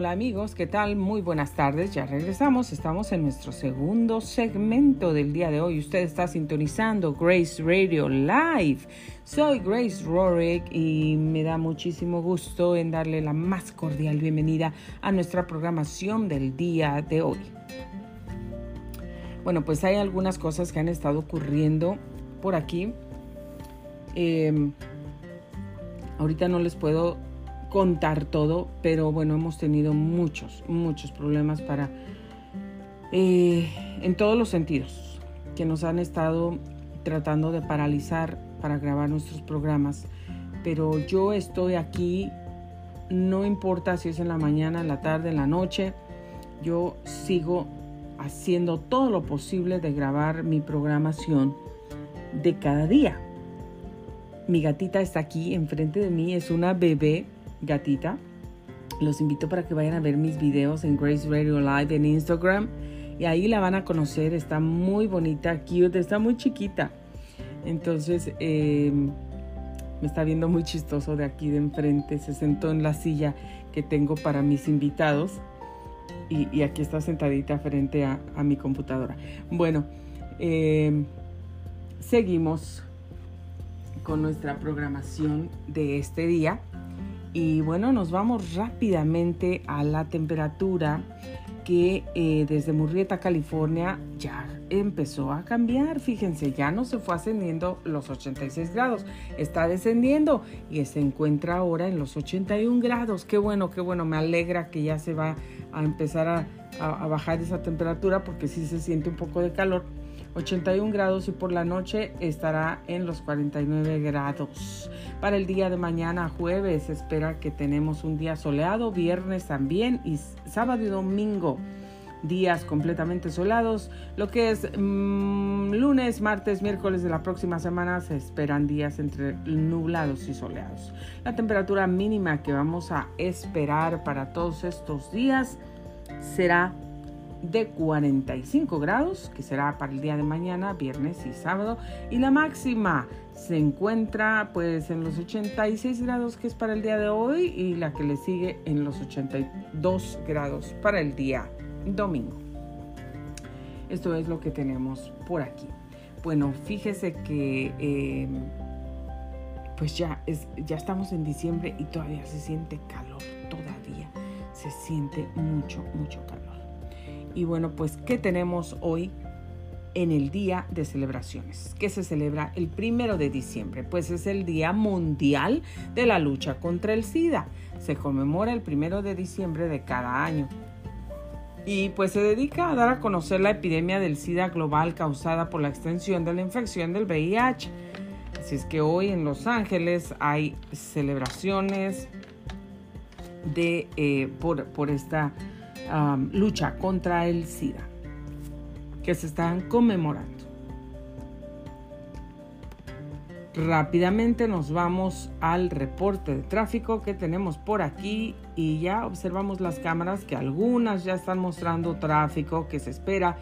Hola amigos, ¿qué tal? Muy buenas tardes, ya regresamos, estamos en nuestro segundo segmento del día de hoy. Usted está sintonizando Grace Radio Live. Soy Grace Rorick y me da muchísimo gusto en darle la más cordial bienvenida a nuestra programación del día de hoy. Bueno, pues hay algunas cosas que han estado ocurriendo por aquí. Em, ahorita no les puedo contar todo, pero bueno, hemos tenido muchos, muchos problemas para, eh, en todos los sentidos, que nos han estado tratando de paralizar para grabar nuestros programas. Pero yo estoy aquí, no importa si es en la mañana, en la tarde, en la noche, yo sigo haciendo todo lo posible de grabar mi programación de cada día. Mi gatita está aquí enfrente de mí, es una bebé gatita. Los invito para que vayan a ver mis videos en Grace Radio Live en Instagram. Y ahí la van a conocer. Está muy bonita, cute, está muy chiquita. Entonces em, me está viendo muy chistoso de aquí de enfrente. Se sentó en la silla que tengo para mis invitados. Y, aquí está sentadita frente a, mi computadora. Bueno, em, seguimos con nuestra programación de este día. Y bueno, nos vamos rápidamente a la temperatura que eh, desde Murrieta, California, ya empezó a cambiar. Fíjense, ya no se fue ascendiendo los 86 grados, está descendiendo y se encuentra ahora en los 81 grados. Qué bueno, qué bueno, me alegra que ya se va a empezar a, a bajar esa temperatura porque sí se siente un poco de calor 81 grados y por la noche estará en los 49 grados. Para el día de mañana, jueves, espera que tenemos un día soleado, viernes también y sábado y domingo días completamente soleados. Lo que es mm, lunes, martes, miércoles de la próxima semana se esperan días entre nublados y soleados. La temperatura mínima que vamos a esperar para todos estos días será de 45 grados, que será para el día de mañana, viernes y sábado, y la máxima se encuentra pues en los 86 grados que es para el día de hoy y la que le sigue en los 82 grados para el día domingo. Esto es lo que tenemos por aquí. Bueno, fíjese que em, pues ya, es, ya estamos en diciembre y todavía se siente calor, todavía se siente mucho, mucho calor. Y bueno, pues, ¿qué tenemos hoy en el Día de Celebraciones? que se celebra el primero de diciembre? Pues es el Día Mundial de la Lucha contra el SIDA. Se conmemora el primero de diciembre de cada año. Y pues se dedica a dar a conocer la epidemia del SIDA global causada por la extensión de la infección del VIH. Así es que hoy en Los Ángeles hay celebraciones de, eh, por, por esta lucha contra el SIDA que se están conmemorando. Rápidamente nos vamos al reporte de tráfico que tenemos por aquí y ya observamos las cámaras que algunas ya están mostrando tráfico que se espera.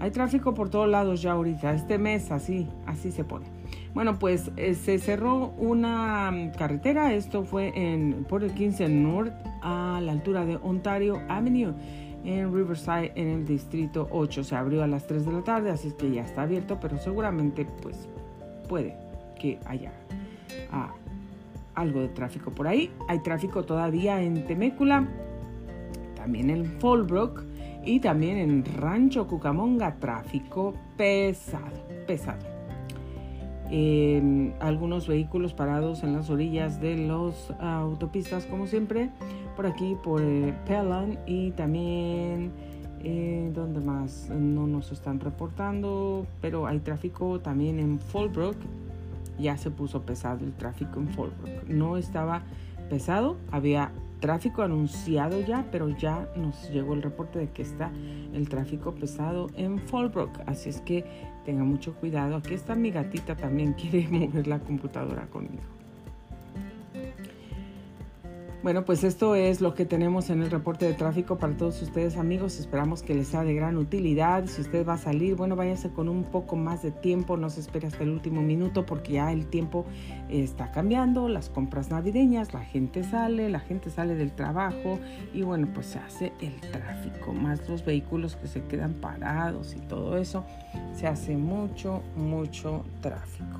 Hay tráfico por todos lados ya ahorita, este mes así, así se pone. Bueno, pues eh, se cerró una mm, carretera, esto fue en, por el 15 North a la altura de Ontario Avenue en Riverside en el distrito 8. Se abrió a las 3 de la tarde, así es que ya está abierto, pero seguramente pues puede que haya ah, algo de tráfico por ahí. Hay tráfico todavía en Temécula, también en Fallbrook y también en Rancho Cucamonga, tráfico pesado, pesado algunos vehículos parados en las orillas de las autopistas, como siempre, por aquí, por eh, y también, eh, donde más no nos están reportando, pero hay tráfico también en Fallbrook. Ya se puso pesado el tráfico en Fallbrook. No estaba pesado, había tráfico anunciado ya, pero ya nos llegó el reporte de que está el tráfico pesado en Fallbrook. Así es que tenga mucho cuidado. Aquí está mi gatita también, quiere mover la computadora conmigo. Bueno, pues esto es lo que tenemos en el reporte de tráfico para todos ustedes amigos. Esperamos que les sea de gran utilidad. Si usted va a salir, bueno, váyase con un poco más de tiempo, no se espere hasta el último minuto porque ya el tiempo está cambiando, las compras navideñas, la gente sale, la gente sale del trabajo y bueno, pues se hace el tráfico, más los vehículos que se quedan parados y todo eso, se hace mucho, mucho tráfico.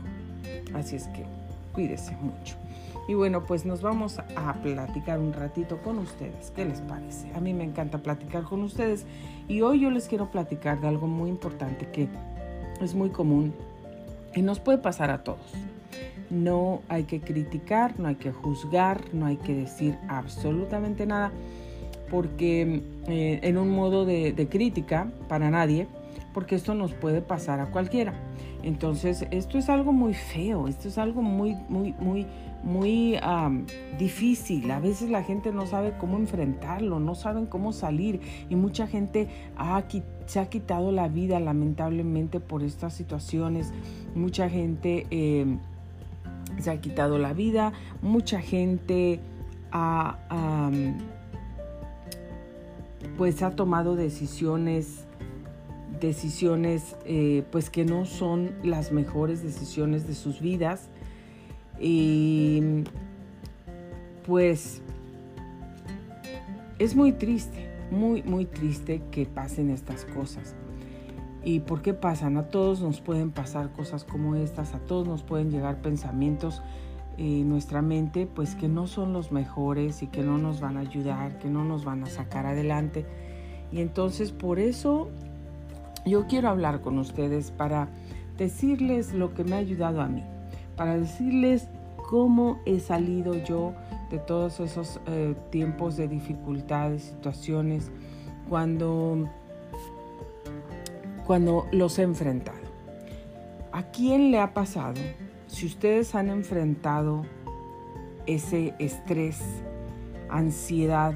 Así es que cuídese mucho. Y bueno, pues nos vamos a platicar un ratito con ustedes. ¿Qué les parece? A mí me encanta platicar con ustedes y hoy yo les quiero platicar de algo muy importante que es muy común y nos puede pasar a todos. No hay que criticar, no hay que juzgar, no hay que decir absolutamente nada, porque eh, en un modo de, de crítica para nadie, porque esto nos puede pasar a cualquiera. Entonces, esto es algo muy feo, esto es algo muy, muy, muy, muy difícil. A veces la gente no sabe cómo enfrentarlo, no saben cómo salir y mucha gente se ha quitado la vida lamentablemente por estas situaciones. Mucha gente em, se ha quitado la vida, mucha gente ha, pues ha tomado decisiones decisiones eh, pues que no son las mejores decisiones de sus vidas y pues es muy triste, muy, muy triste que pasen estas cosas. ¿Y por qué pasan? A todos nos pueden pasar cosas como estas, a todos nos pueden llegar pensamientos en nuestra mente, pues que no son los mejores y que no nos van a ayudar, que no nos van a sacar adelante. Y entonces por eso yo quiero hablar con ustedes para decirles lo que me ha ayudado a mí para decirles cómo he salido yo de todos esos eh, tiempos de dificultades, situaciones, cuando, cuando los he enfrentado. ¿A quién le ha pasado? Si ustedes han enfrentado ese estrés, ansiedad,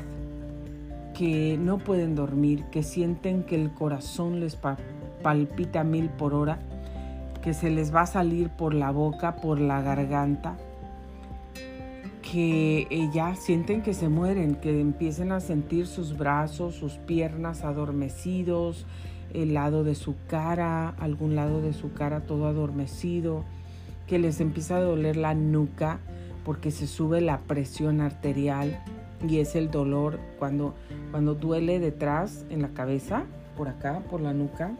que no pueden dormir, que sienten que el corazón les palpita mil por hora, que se les va a salir por la boca, por la garganta, que eh, ya sienten que se mueren, que empiecen a sentir sus brazos, sus piernas adormecidos, el lado de su cara, algún lado de su cara todo adormecido, que les empieza a doler la nuca porque se sube la presión arterial y es el dolor cuando, cuando duele detrás en la cabeza, por acá, por la nuca,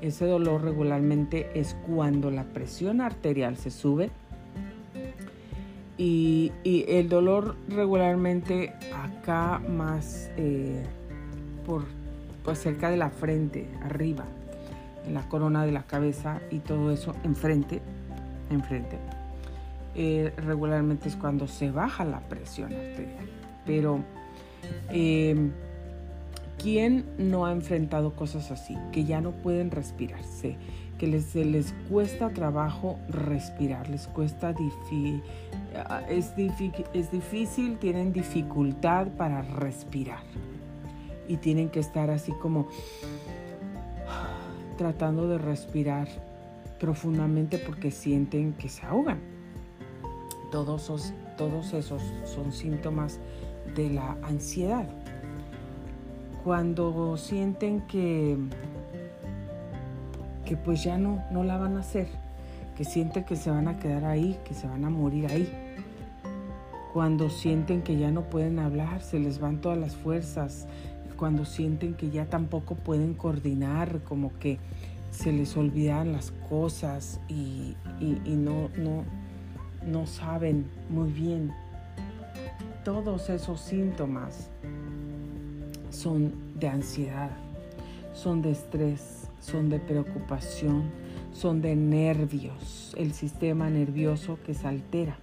ese dolor regularmente es cuando la presión arterial se sube y, el dolor regularmente acá más eh, por pues cerca de la frente, arriba, en la corona de la cabeza y todo eso enfrente, enfrente. Eh, regularmente es cuando se baja la presión arterial. Pero eh, ¿Quién no ha enfrentado cosas así? Que ya no pueden respirarse, que les, les cuesta trabajo respirar, les cuesta ah, es, es difícil, tienen dificultad para respirar y tienen que estar así como tratando de respirar profundamente porque sienten que se ahogan. Todos esos, todos esos son síntomas de la ansiedad cuando sienten que, que pues ya no, no la van a hacer, que sienten que se van a quedar ahí, que se van a morir ahí. Cuando sienten que ya no pueden hablar, se les van todas las fuerzas. Cuando sienten que ya tampoco pueden coordinar, como que se les olvidan las cosas y, no, no, no saben muy bien. Todos esos síntomas son de ansiedad, son de estrés, son de preocupación, son de nervios, el sistema nervioso que se altera.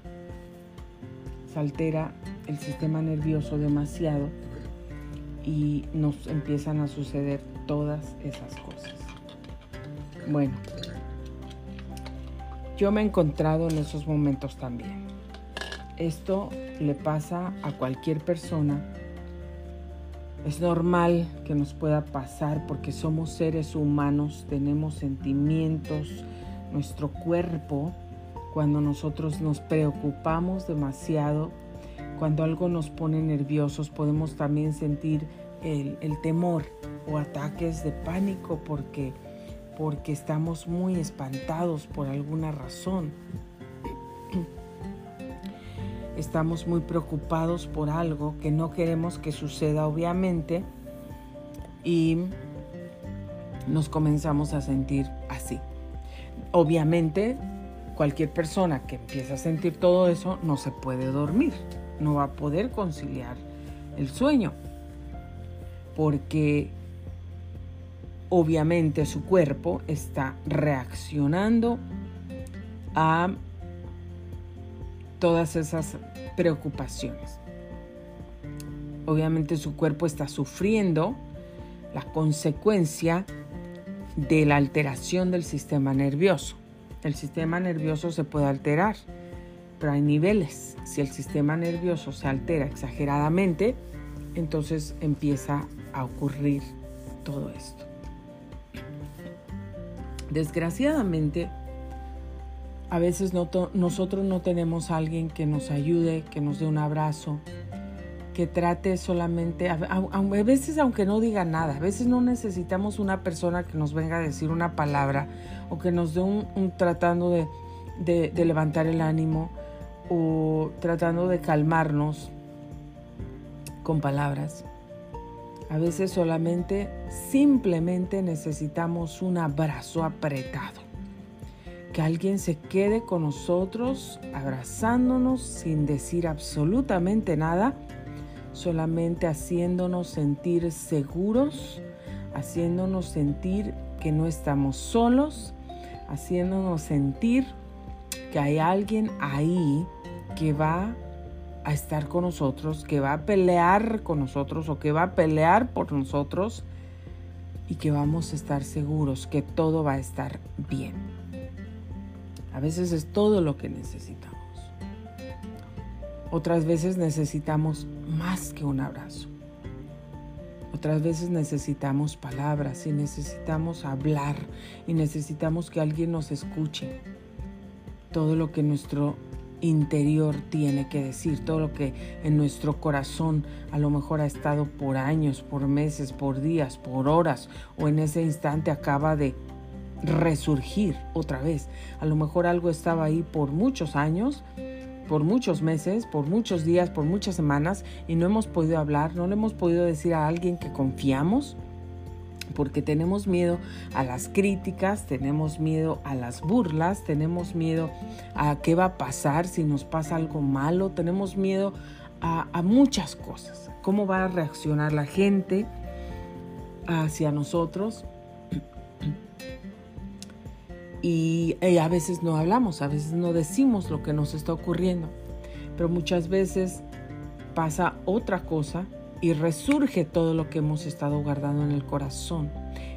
Se altera el sistema nervioso demasiado y nos empiezan a suceder todas esas cosas. Bueno, yo me he encontrado en esos momentos también. Esto le pasa a cualquier persona es normal que nos pueda pasar porque somos seres humanos, tenemos sentimientos, nuestro cuerpo, cuando nosotros nos preocupamos demasiado, cuando algo nos pone nerviosos podemos también sentir el, temor o ataques de pánico porque, porque estamos muy espantados por alguna razón. Estamos muy preocupados por algo que no queremos que suceda obviamente y nos comenzamos a sentir así. Obviamente, cualquier persona que empiece a sentir todo eso no se puede dormir, no va a poder conciliar el sueño, porque obviamente su cuerpo está reaccionando a todas esas preocupaciones. Obviamente su cuerpo está sufriendo la consecuencia de la alteración del sistema nervioso. El sistema nervioso se puede alterar, pero hay niveles. Si el sistema nervioso se altera exageradamente, entonces empieza a ocurrir todo esto. Desgraciadamente, a veces nosotros no tenemos a alguien que nos ayude, que nos dé un abrazo, que trate solamente, a, veces aunque no diga nada, a veces no necesitamos una persona que nos venga a decir una palabra o que nos dé un, tratando de, de levantar el ánimo o tratando de calmarnos con palabras. A veces solamente, simplemente necesitamos un abrazo apretado. Que alguien se quede con nosotros abrazándonos sin decir absolutamente nada solamente haciéndonos sentir seguros, haciéndonos sentir que no estamos solos, haciéndonos sentir que hay alguien ahí que va a estar con nosotros, que va a pelear con nosotros o que va a pelear por nosotros y que vamos a estar seguros que todo va a estar bien. A veces es todo lo que necesitamos. Otras veces necesitamos más que un abrazo. Otras veces necesitamos palabras y necesitamos hablar y necesitamos que alguien nos escuche. Todo lo que nuestro interior tiene que decir, todo lo que en nuestro corazón a lo mejor ha estado por años, por meses, por días, por horas o en ese instante acaba de resurgir otra vez. A lo mejor algo estaba ahí por muchos años por muchos meses, por muchos días, por muchas semanas y no hemos podido hablar, no le hemos podido decir a alguien que confiamos porque tenemos miedo a las críticas, tenemos miedo a las burlas, tenemos miedo a qué va a pasar si nos pasa algo malo, tenemos miedo a, a muchas cosas, cómo va a reaccionar la gente hacia nosotros y, a veces no hablamos, a veces no decimos lo que nos está ocurriendo, pero muchas veces pasa otra cosa y resurge todo lo que hemos estado guardando en el corazón,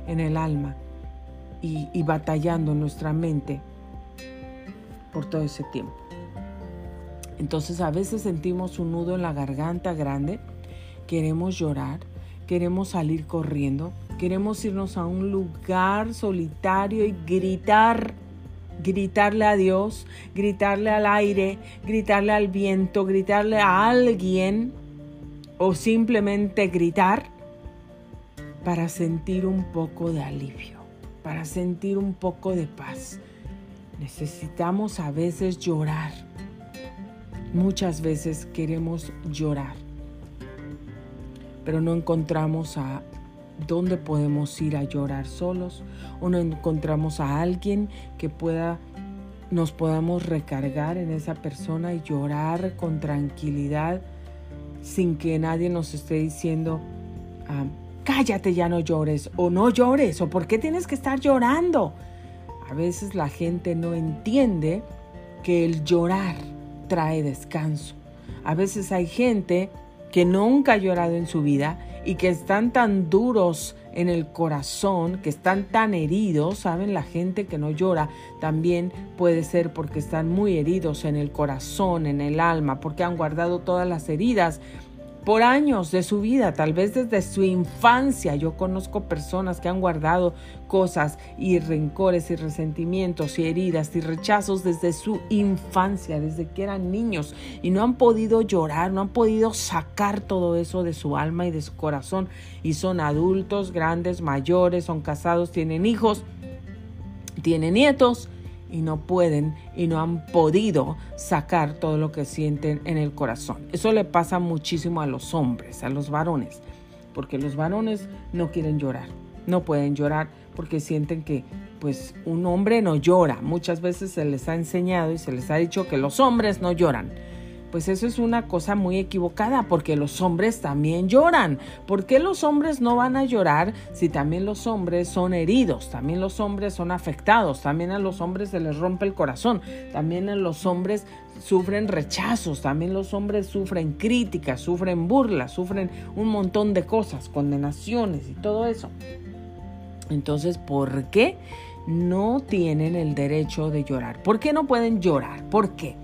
en el alma y, y batallando en nuestra mente por todo ese tiempo. Entonces a veces sentimos un nudo en la garganta grande, queremos llorar, queremos salir corriendo, Queremos irnos a un lugar solitario y gritar, gritarle a Dios, gritarle al aire, gritarle al viento, gritarle a alguien o simplemente gritar para sentir un poco de alivio, para sentir un poco de paz. Necesitamos a veces llorar. Muchas veces queremos llorar, pero no encontramos a dónde podemos ir a llorar solos o no encontramos a alguien que pueda nos podamos recargar en esa persona y llorar con tranquilidad sin que nadie nos esté diciendo ah, cállate ya no llores o no llores o por qué tienes que estar llorando. A veces la gente no entiende que el llorar trae descanso. A veces hay gente que nunca ha llorado en su vida y que están tan duros en el corazón, que están tan heridos, ¿saben? La gente que no llora también puede ser porque están muy heridos en el corazón, en el alma, porque han guardado todas las heridas por años de su vida, tal vez desde su infancia. Yo conozco personas que han guardado cosas y rencores y resentimientos y heridas y rechazos desde su infancia, desde que eran niños y no han podido llorar, no han podido sacar todo eso de su alma y de su corazón y son adultos, grandes, mayores, son casados, tienen hijos, tienen nietos y no pueden y no han podido sacar todo lo que sienten en el corazón. Eso le pasa muchísimo a los hombres, a los varones, porque los varones no quieren llorar, no pueden llorar porque sienten que pues un hombre no llora. Muchas veces se les ha enseñado y se les ha dicho que los hombres no lloran pues eso es una cosa muy equivocada, porque los hombres también lloran. ¿Por qué los hombres no van a llorar si también los hombres son heridos? También los hombres son afectados, también a los hombres se les rompe el corazón, también a los hombres sufren rechazos, también los hombres sufren críticas, sufren burlas, sufren un montón de cosas, condenaciones y todo eso. Entonces, ¿por qué no tienen el derecho de llorar? ¿Por qué no pueden llorar? ¿Por qué?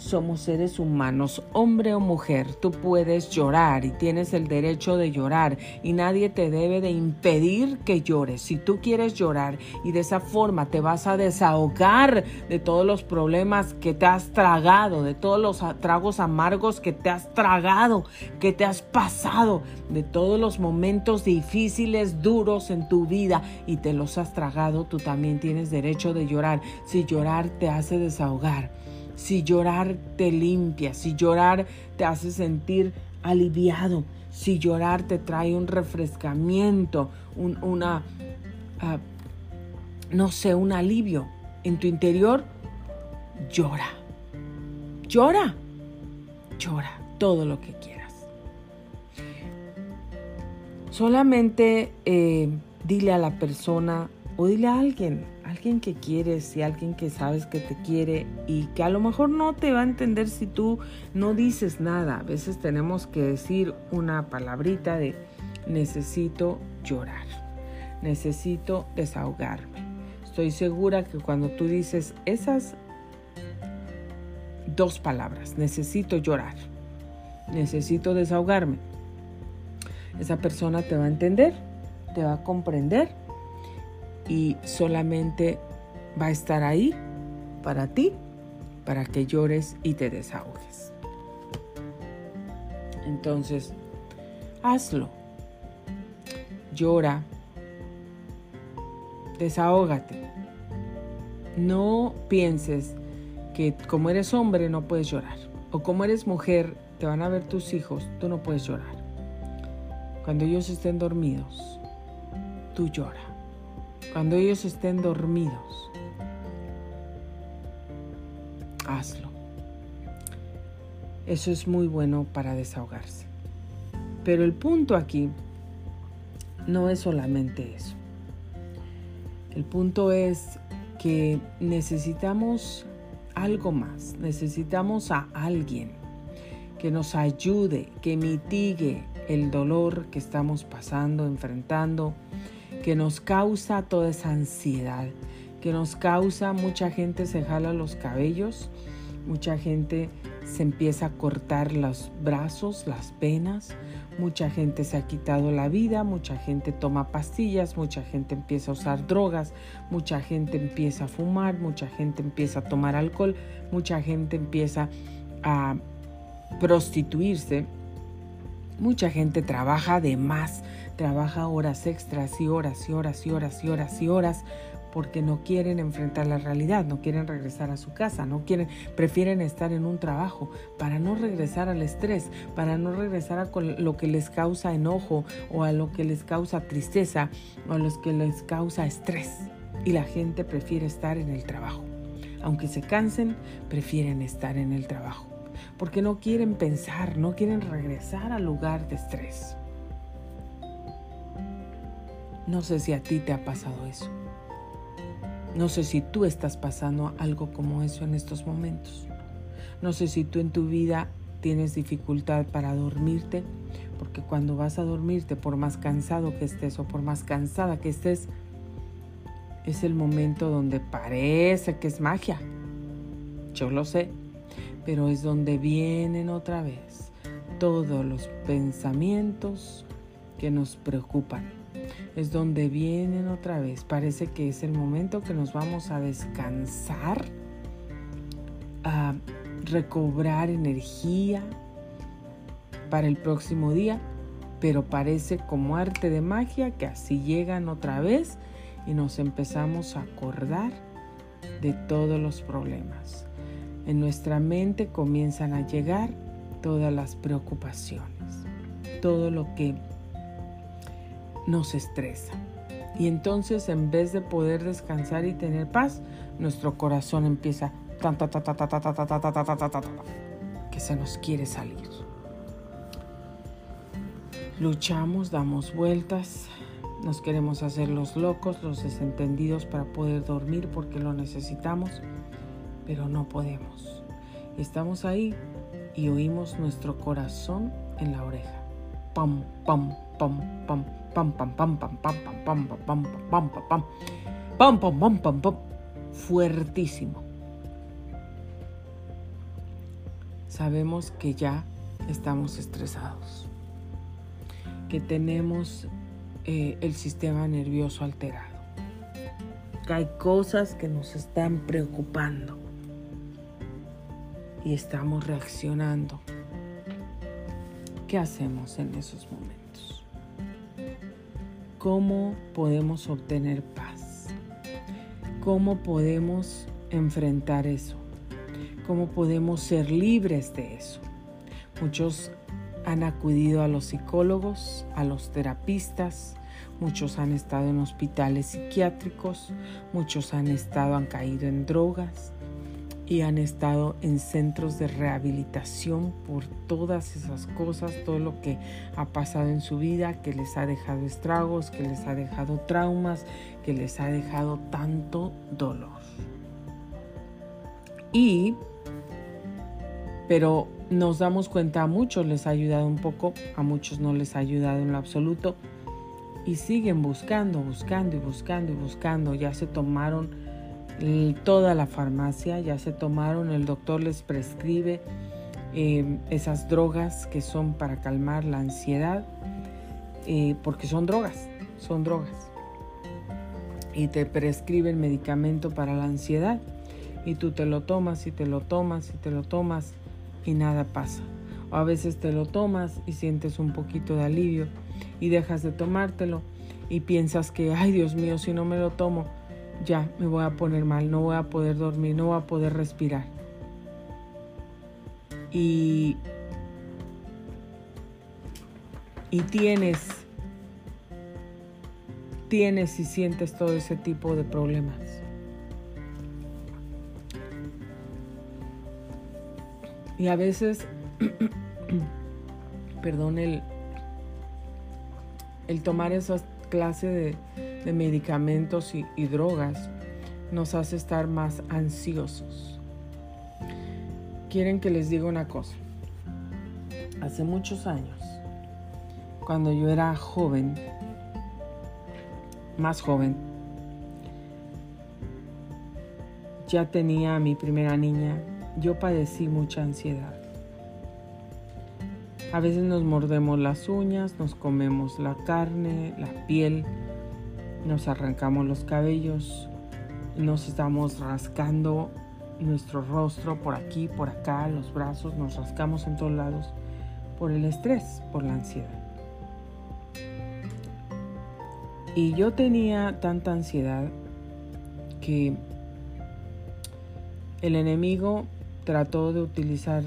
Somos seres humanos, hombre o mujer, tú puedes llorar y tienes el derecho de llorar y nadie te debe de impedir que llores. Si tú quieres llorar y de esa forma te vas a desahogar de todos los problemas que te has tragado, de todos los tragos amargos que te has tragado, que te has pasado, de todos los momentos difíciles, duros en tu vida y te los has tragado, tú también tienes derecho de llorar. Si llorar te hace desahogar si llorar te limpia, si llorar te hace sentir aliviado, si llorar te trae un refrescamiento, un, una, ah, no sé, un alivio en tu interior, llora, llora, llora todo lo que quieras. Solamente eh, dile a la persona o dile a alguien, alguien que quieres y alguien que sabes que te quiere y que a lo mejor no te va a entender si tú no dices nada. A veces tenemos que decir una palabrita de necesito llorar, necesito desahogarme. Estoy segura que cuando tú dices esas dos palabras, necesito llorar, necesito desahogarme, esa persona te va a entender, te va a comprender y solamente va a estar ahí para ti, para que llores y te desahogues. Entonces, hazlo. Llora. Desahógate. No pienses que como eres hombre no puedes llorar. O como eres mujer, te van a ver tus hijos, tú no puedes llorar. Cuando ellos estén dormidos, tú llora cuando ellos estén dormidos. Hazlo. Eso es muy bueno para desahogarse. Pero el punto aquí no es solamente eso. El punto es que necesitamos algo más. Necesitamos a alguien que nos ayude, que mitigue el dolor que estamos pasando, enfrentando, que nos causa toda esa ansiedad, que nos causa mucha gente se jala los cabellos, mucha gente se empieza a cortar los brazos, las venas, mucha gente se ha quitado la vida, mucha gente toma pastillas, mucha gente empieza a usar drogas, mucha gente empieza a fumar, mucha gente empieza a tomar alcohol, mucha gente empieza a prostituirse, mucha gente trabaja de más trabaja horas extras y horas y horas y horas y horas y horas porque no quieren enfrentar la realidad, no quieren regresar a su casa, no quieren, prefieren estar en un trabajo para no regresar al estrés, para no regresar a lo que les causa enojo o a lo que les causa tristeza o a lo que les causa estrés. Y la gente prefiere estar en el trabajo. Aunque se cansen, prefieren estar en el trabajo porque no quieren pensar, no quieren regresar al lugar de estrés. No sé si a ti te ha pasado eso. No sé si tú estás pasando algo como eso en estos momentos. No sé si tú en tu vida tienes dificultad para dormirte, porque cuando vas a dormirte, por más cansado que estés o por más cansada que estés, es el momento donde parece que es magia. Yo lo sé, pero es donde vienen otra vez todos los pensamientos que nos preocupan. Es donde vienen otra vez. Parece que es el momento que nos vamos a descansar, a recobrar energía para el próximo día, pero parece como arte de magia que así llegan otra vez y nos empezamos a acordar de todos los problemas. En nuestra mente comienzan a llegar todas las preocupaciones, todo lo que nos estresa. Y entonces en vez de poder descansar y tener paz, nuestro corazón empieza que se nos quiere salir. Luchamos, damos vueltas, nos queremos hacer los locos, los desentendidos para poder dormir porque lo necesitamos, pero no podemos. Estamos ahí y oímos nuestro corazón en la oreja. Pam, pam, pam, pam, pam, pam, pam, pam, pam, pam, pam, pam, pam, pam, pam, pam, pam, pam, pam, pam, fuertísimo. Sabemos que ya estamos estresados, que tenemos el sistema nervioso alterado, que hay cosas que nos están preocupando y estamos reaccionando. ¿Qué hacemos en esos momentos? ¿Cómo podemos obtener paz? ¿Cómo podemos enfrentar eso? ¿Cómo podemos ser libres de eso? Muchos han acudido a los psicólogos, a los terapistas, muchos han estado en hospitales psiquiátricos, muchos han estado, han caído en drogas, y han estado en centros de rehabilitación por todas esas cosas, todo lo que ha pasado en su vida, que les ha dejado estragos, que les ha dejado traumas, que les ha dejado tanto dolor. Y, pero nos damos cuenta a muchos les ha ayudado un poco, a muchos no les ha ayudado en lo absoluto. Y siguen buscando, buscando y buscando y buscando. Ya se tomaron toda la farmacia, ya se tomaron, el doctor les prescribe em, esas drogas que son para calmar la ansiedad, eh, porque son drogas, son drogas. Y te prescriben medicamento para la ansiedad y tú te lo tomas y te lo tomas y te lo tomas y nada pasa. O a veces te lo tomas y sientes un poquito de alivio y dejas de tomártelo y piensas que, ay Dios mío, si no me lo tomo, ya me voy a poner mal, no voy a poder dormir, no voy a poder respirar. Y, y tienes, tienes y sientes todo ese tipo de problemas. Y a veces, perdón, el, el tomar esas clases de de medicamentos y, drogas nos hace estar más ansiosos. Quieren que les diga una cosa. Hace muchos años, cuando yo era joven, más joven, ya tenía a mi primera niña, yo padecí mucha ansiedad. A veces nos mordemos las uñas, nos comemos la carne, la piel, nos arrancamos los cabellos, nos estamos rascando nuestro rostro por aquí, por acá, los brazos, nos rascamos en todos lados por el estrés, por la ansiedad. Y yo tenía tanta ansiedad que el enemigo trató de utilizar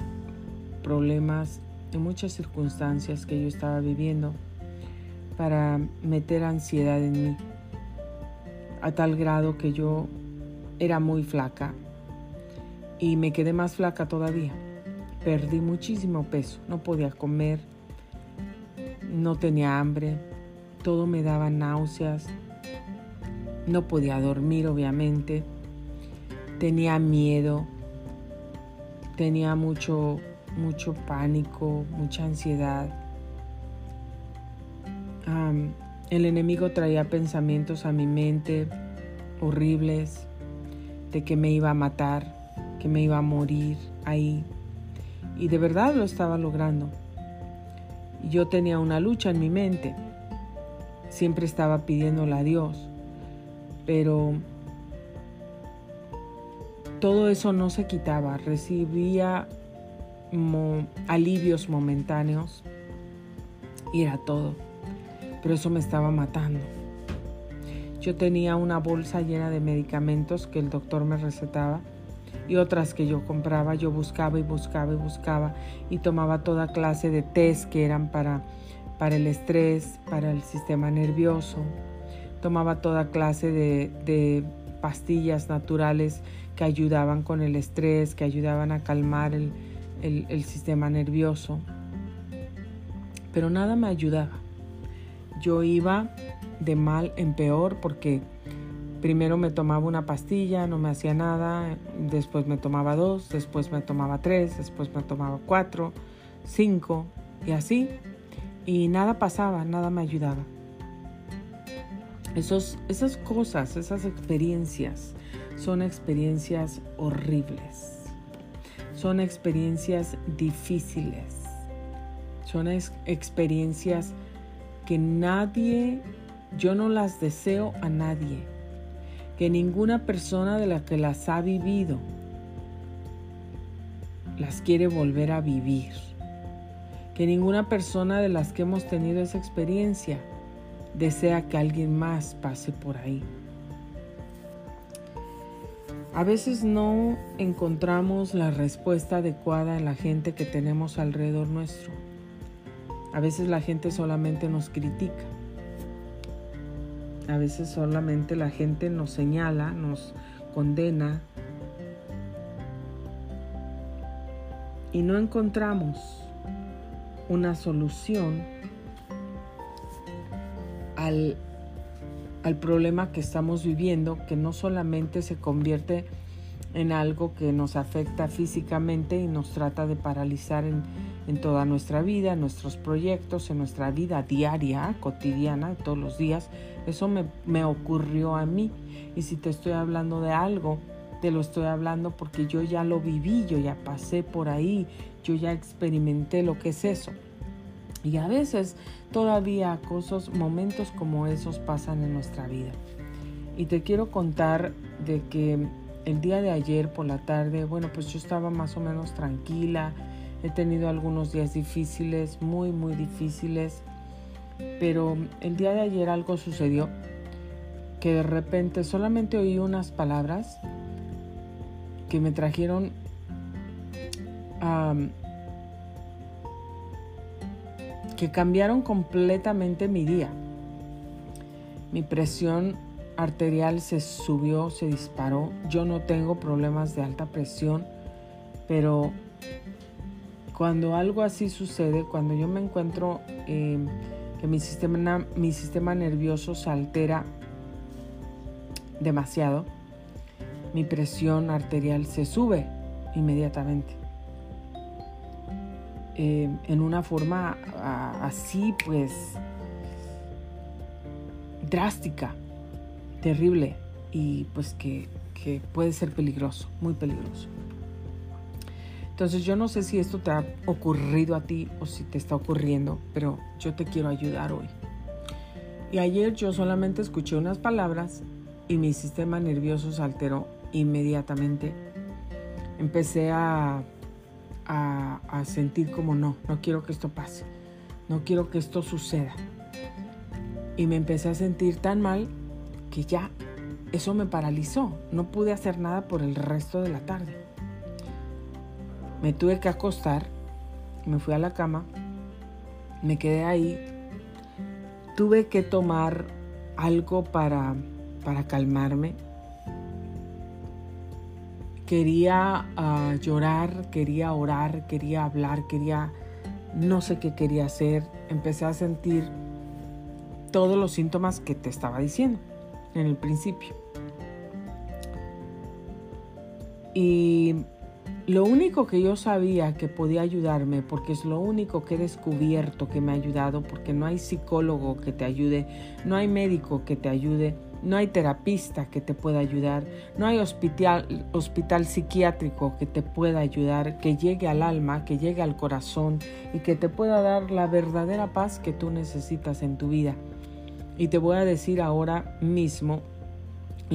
problemas en muchas circunstancias que yo estaba viviendo para meter ansiedad en mí a tal grado que yo era muy flaca y me quedé más flaca todavía. Perdí muchísimo peso, no podía comer, no tenía hambre, todo me daba náuseas, no podía dormir obviamente, tenía miedo, tenía mucho, mucho pánico, mucha ansiedad. El enemigo traía pensamientos a mi mente horribles de que me iba a matar, que me iba a morir ahí. Y de verdad lo estaba logrando. Yo tenía una lucha en mi mente. Siempre estaba pidiéndole a Dios. Pero todo eso no se quitaba. Recibía alivios momentáneos y era todo. Pero eso me estaba matando. Yo tenía una bolsa llena de medicamentos que el doctor me recetaba y otras que yo compraba. Yo buscaba y buscaba y buscaba y tomaba toda clase de test que eran para, para el estrés, para el sistema nervioso. Tomaba toda clase de, de pastillas naturales que ayudaban con el estrés, que ayudaban a calmar el, el, sistema nervioso. Pero nada me ayudaba. Yo iba de mal en peor porque primero me tomaba una pastilla, no me hacía nada, después me tomaba dos, después me tomaba tres, después me tomaba cuatro, cinco y así. Y nada pasaba, nada me ayudaba. Esas cosas, esas experiencias son experiencias horribles, son experiencias difíciles, son experiencias que nadie, yo no las deseo a nadie, que ninguna persona de la que las ha vivido las quiere volver a vivir, que ninguna persona de las que hemos tenido esa experiencia desea que alguien más pase por ahí. A veces no encontramos la respuesta adecuada en la gente que tenemos alrededor nuestro. A veces la gente solamente nos critica. A veces solamente la gente nos señala, nos condena. Y no encontramos una solución al al problema que estamos viviendo, que no solamente se convierte en algo que nos afecta físicamente y nos trata de paralizar en, toda nuestra vida, en nuestros proyectos, en nuestra vida diaria, cotidiana, todos los días. Eso me, me ocurrió a mí. Y si te estoy hablando de algo, te lo estoy hablando porque yo ya lo viví, yo ya pasé por ahí, yo ya experimenté lo que es eso. Y a veces todavía cosas, momentos como esos pasan en nuestra vida. Y te quiero contar de que el día de ayer por la tarde, bueno, pues yo estaba más o menos tranquila. He tenido algunos días difíciles, muy, muy difíciles. Pero el día de ayer algo sucedió que de repente solamente oí unas palabras que me trajeron a que cambiaron completamente mi día. Mi presión arterial se subió, se disparó. Yo no tengo problemas de alta presión, pero cuando algo así sucede, cuando yo me encuentro eh, que mi sistema, mi sistema nervioso se altera demasiado, mi presión arterial se sube inmediatamente. Eh, en una forma así pues drástica, terrible y pues que, que puede ser peligroso, muy peligroso. Entonces yo no sé si esto te ha ocurrido a ti o si te está ocurriendo, pero yo te quiero ayudar hoy. Y ayer yo solamente escuché unas palabras y mi sistema nervioso se alteró inmediatamente. Empecé a a, sentir como no, no quiero que esto pase, no quiero que esto suceda. Y me empecé a sentir tan mal que ya eso me paralizó. No pude hacer nada por el resto de la tarde. Me tuve que acostar, me fui a la cama, me quedé ahí. Tuve que tomar algo para, para calmarme quería ah, llorar, quería orar, quería hablar, quería, no sé qué quería hacer. Empecé a sentir todos los síntomas que te estaba diciendo en el principio. Y lo único que yo sabía que podía ayudarme, porque es lo único que he descubierto que me ha ayudado, porque no hay psicólogo que te ayude, no hay médico que te ayude no hay terapista que te pueda ayudar, no hay hospital, hospital psiquiátrico que te pueda ayudar, que llegue al alma, que llegue al corazón y que te pueda dar la verdadera paz que tú necesitas en tu vida. Y te voy a decir ahora mismo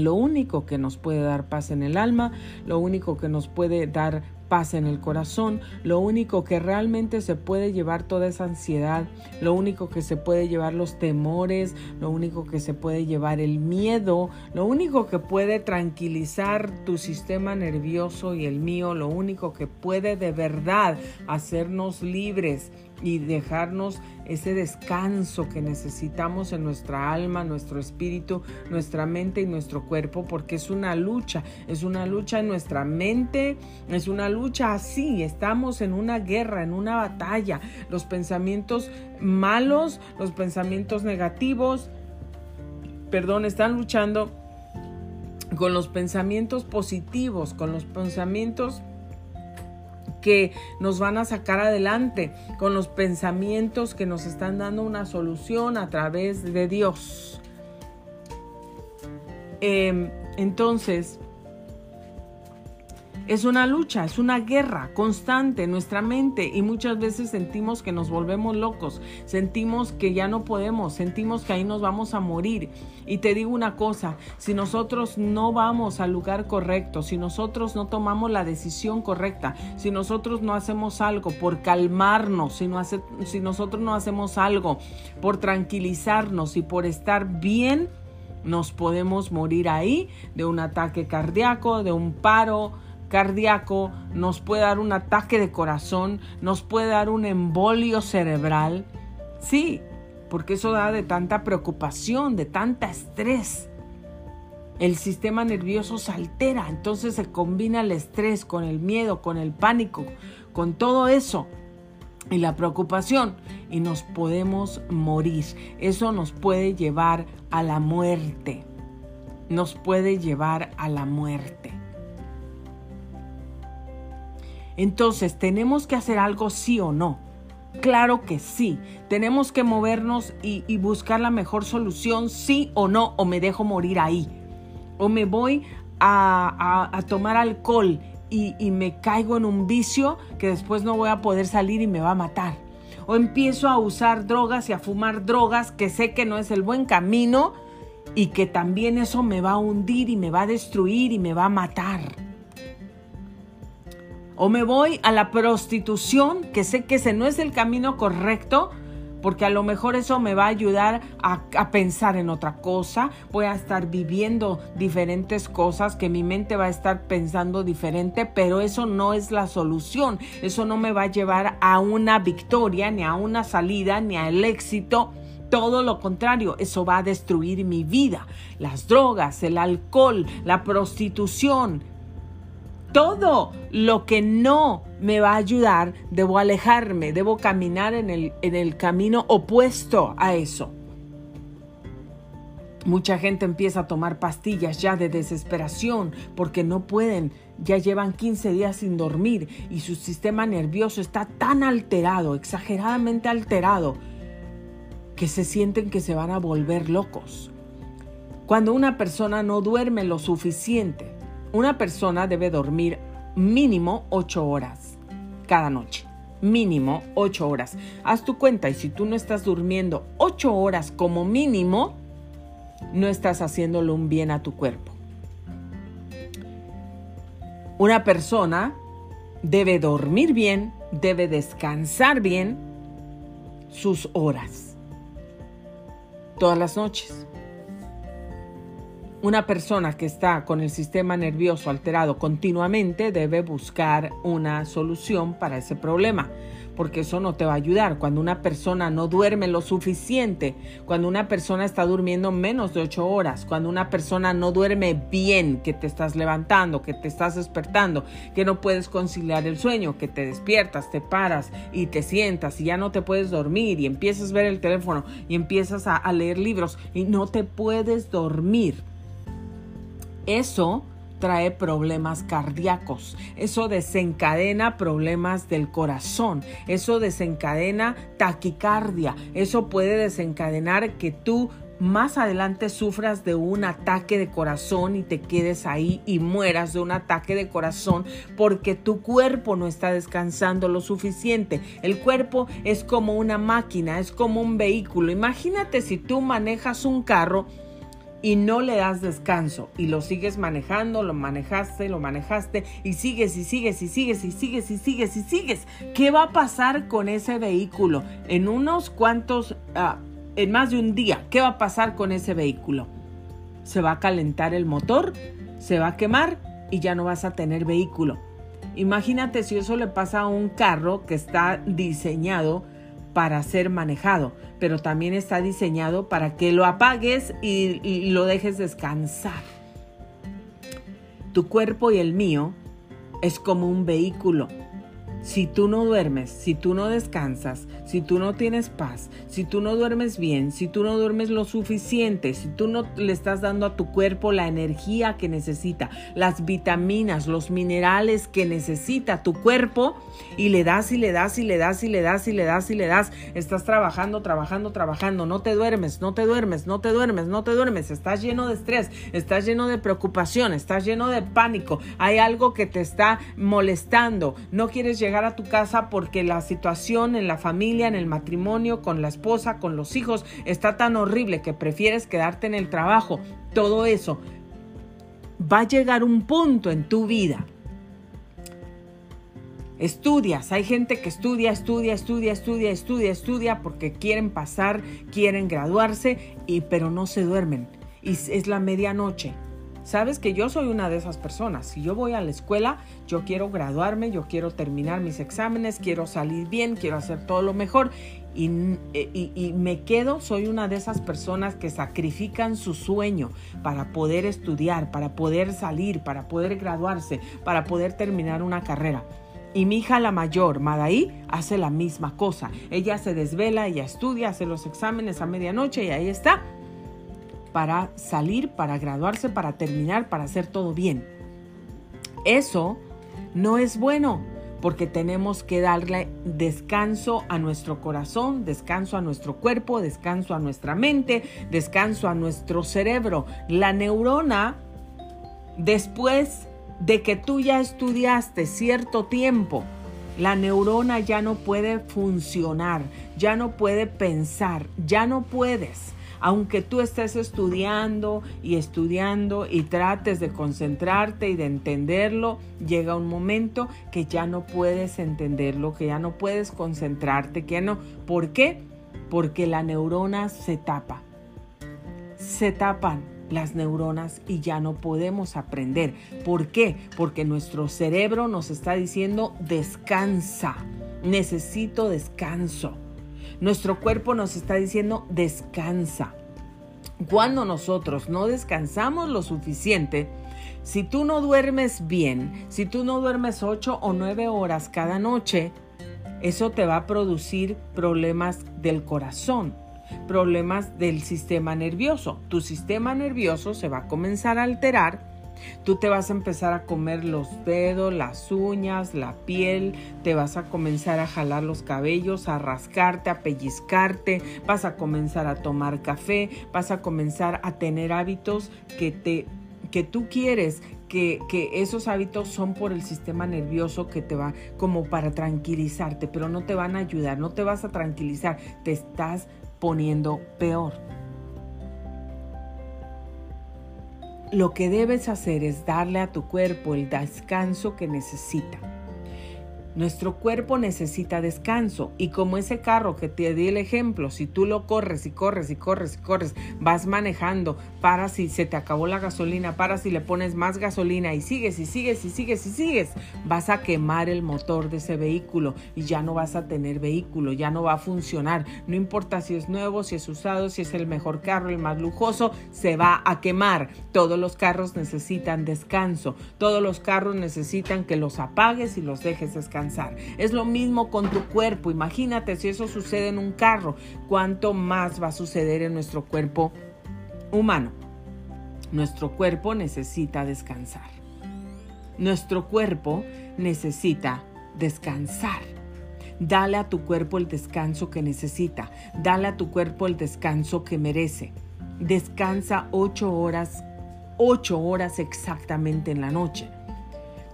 lo único que nos puede dar paz en el alma, lo único que nos puede dar paz en el corazón, lo único que realmente se puede llevar toda esa ansiedad, lo único que se puede llevar los temores, lo único que se puede llevar el miedo, lo único que puede tranquilizar tu sistema nervioso y el mío, lo único que puede de verdad hacernos libres y dejarnos ese descanso que necesitamos en nuestra alma, nuestro espíritu, nuestra mente y nuestro cuerpo, porque es una lucha, es una lucha en nuestra mente, es una lucha así, estamos en una guerra, en una batalla, los pensamientos malos, los pensamientos negativos, perdón, están luchando con los pensamientos positivos, con los pensamientos que nos van a sacar adelante, con los pensamientos que nos están dando una solución a través de Dios. Em, entonces, es una lucha, es una guerra constante en nuestra mente y muchas veces sentimos que nos volvemos locos, sentimos que ya no podemos, sentimos que ahí nos vamos a morir. Y te digo una cosa, si nosotros no vamos al lugar correcto, si nosotros no tomamos la decisión correcta, si nosotros no hacemos algo por calmarnos, si, si nosotros no hacemos algo por tranquilizarnos y por estar bien, nos podemos morir ahí de un ataque cardíaco, de un paro, cardíaco, nos puede dar un ataque de corazón, nos puede dar un embolio cerebral. Sí, porque eso da de tanta preocupación, de tanta estrés. El sistema nervioso se altera, entonces se combina el estrés con el miedo, con el pánico, con todo eso y la preocupación y nos podemos morir. Eso nos puede llevar a la muerte. Nos puede llevar a la muerte. Entonces, ¿tenemos que hacer algo sí o no? Claro que sí. Tenemos que movernos y, buscar la mejor solución, sí o no, o me dejo morir ahí. O me voy a, tomar alcohol y, me caigo en un vicio que después no voy a poder salir y me va a matar. O empiezo a usar drogas y a fumar drogas que sé que no es el buen camino y que también eso me va a hundir y me va a destruir y me va a matar. O me voy a la prostitución, que sé que ese no es el camino correcto, porque a lo mejor eso me va a ayudar a, pensar en otra cosa, voy a estar viviendo diferentes cosas, que mi mente va a estar pensando diferente, pero eso no es la solución, eso no me va a llevar a una victoria, ni a una salida, ni al éxito. Todo lo contrario, eso va a destruir mi vida. Las drogas, el alcohol, la prostitución, todo lo que no me va a ayudar, debo alejarme, debo caminar en el, en el camino opuesto a eso. Mucha gente empieza a tomar pastillas ya de desesperación porque no pueden, ya llevan 15 días sin dormir y su sistema nervioso está tan alterado, exageradamente alterado, que se sienten que se van a volver locos. Cuando una persona no duerme lo suficiente, una persona debe dormir mínimo 8 horas cada noche. Mínimo 8 horas. Haz tu cuenta y si tú no estás durmiendo 8 horas como mínimo, no estás haciéndole un bien a tu cuerpo. Una persona debe dormir bien, debe descansar bien sus horas. Todas las noches. Una persona que está con el sistema nervioso alterado continuamente debe buscar una solución para ese problema, porque eso no te va a ayudar. Cuando una persona no duerme lo suficiente, cuando una persona está durmiendo menos de ocho horas, cuando una persona no duerme bien, que te estás levantando, que te estás despertando, que no puedes conciliar el sueño, que te despiertas, te paras y te sientas y ya no te puedes dormir y empiezas a ver el teléfono y empiezas a, a leer libros y no te puedes dormir eso trae problemas cardíacos, eso desencadena problemas del corazón, eso desencadena taquicardia, eso puede desencadenar que tú más adelante sufras de un ataque de corazón y te quedes ahí y mueras de un ataque de corazón porque tu cuerpo no está descansando lo suficiente. El cuerpo es como una máquina, es como un vehículo. Imagínate si tú manejas un carro y no le das descanso y lo sigues manejando, lo manejaste, lo manejaste y sigues y sigues y sigues y sigues y sigues y sigues. ¿Qué va a pasar con ese vehículo en unos cuantos ah, en más de un día, ¿qué va a pasar con ese vehículo? Se va a calentar el motor, se va a quemar y ya no vas a tener vehículo. Imagínate si eso le pasa a un carro que está diseñado para ser manejado, pero también está diseñado para que lo apagues y, y lo dejes descansar. Tu cuerpo y el mío es como un vehículo si tú no duermes, si tú no descansas, si tú no tienes paz, si tú no duermes bien, si tú no duermes lo suficiente, si tú no le estás dando a tu cuerpo la energía que necesita, las vitaminas, los minerales que necesita tu cuerpo y le das y le das y le das y le das y le das y le das, estás trabajando, trabajando, trabajando, no te duermes, no te duermes, no te duermes, no te duermes, estás lleno de estrés, estás lleno de preocupación, estás lleno de pánico, hay algo que te está molestando, no quieres llegar a tu casa porque la situación en la familia, en el matrimonio, con la esposa, con los hijos, está tan horrible que prefieres quedarte en el trabajo. Todo eso va a llegar un punto en tu vida. Estudias, hay gente que estudia, estudia, estudia, estudia, estudia, estudia porque quieren pasar, quieren graduarse, y, pero no se duermen. Y es la medianoche Sabes que yo soy una de esas personas. Si yo voy a la escuela, yo quiero graduarme, yo quiero terminar mis exámenes, quiero salir bien, quiero hacer todo lo mejor. Y, y, me quedo, soy una de esas personas que sacrifican su sueño para poder estudiar, para poder salir, para poder graduarse, para poder terminar una carrera. Y mi hija la mayor, Madaí, hace la misma cosa. Ella se desvela, ella estudia, hace los exámenes a medianoche y ahí está para salir, para graduarse, para terminar, para hacer todo bien. Eso no es bueno porque tenemos que darle descanso a nuestro corazón, descanso a nuestro cuerpo, descanso a nuestra mente, descanso a nuestro cerebro. La neurona, después de que tú ya estudiaste cierto tiempo, la neurona ya no puede funcionar, ya no puede pensar, ya no puedes aunque tú estés estudiando y estudiando y trates de concentrarte y de entenderlo, llega un momento que ya no puedes entenderlo, que ya no puedes concentrarte, que ya no. ¿Por qué? Porque la neurona se tapa. Se tapan las neuronas y ya no podemos aprender. ¿Por qué? Porque nuestro cerebro nos está diciendo descansa, necesito descanso. Nuestro cuerpo nos está diciendo descansa. Cuando nosotros no descansamos lo suficiente, si tú no duermes bien, si tú no duermes 8 o 9 horas cada noche, eso te va a producir problemas del corazón, problemas del sistema nervioso. Tu sistema nervioso se va a comenzar a alterar Tú te vas a empezar a comer los dedos, las uñas, la piel, te vas a comenzar a jalar los cabellos, a rascarte, a pellizcarte, vas a comenzar a tomar café, vas a comenzar a tener hábitos que te que tú quieres que, que, esos hábitos son por el sistema nervioso que te va como para tranquilizarte, pero no te van a ayudar, no te vas a tranquilizar, te estás poniendo peor. Lo que debes hacer es darle a tu cuerpo el descanso que necesita. Nuestro cuerpo necesita descanso y como ese carro que te di el ejemplo, si tú lo corres y corres y corres y corres, vas manejando, para si se te acabó la gasolina, para si le pones más gasolina y sigues y sigues y sigues y sigues, vas a quemar el motor de ese vehículo y ya no vas a tener vehículo, ya no va a funcionar. No importa si es nuevo, si es usado, si es el mejor carro, el más lujoso, se va a quemar. Todos los carros necesitan descanso, todos los carros necesitan que los apagues y los dejes descansar. Es lo mismo con tu cuerpo. Imagínate si eso sucede en un carro, cuánto más va a suceder en nuestro cuerpo humano. Nuestro cuerpo necesita descansar. Nuestro cuerpo necesita descansar. Dale a tu cuerpo el descanso que necesita. Dale a tu cuerpo el descanso que merece. Descansa ocho horas, ocho horas exactamente en la noche.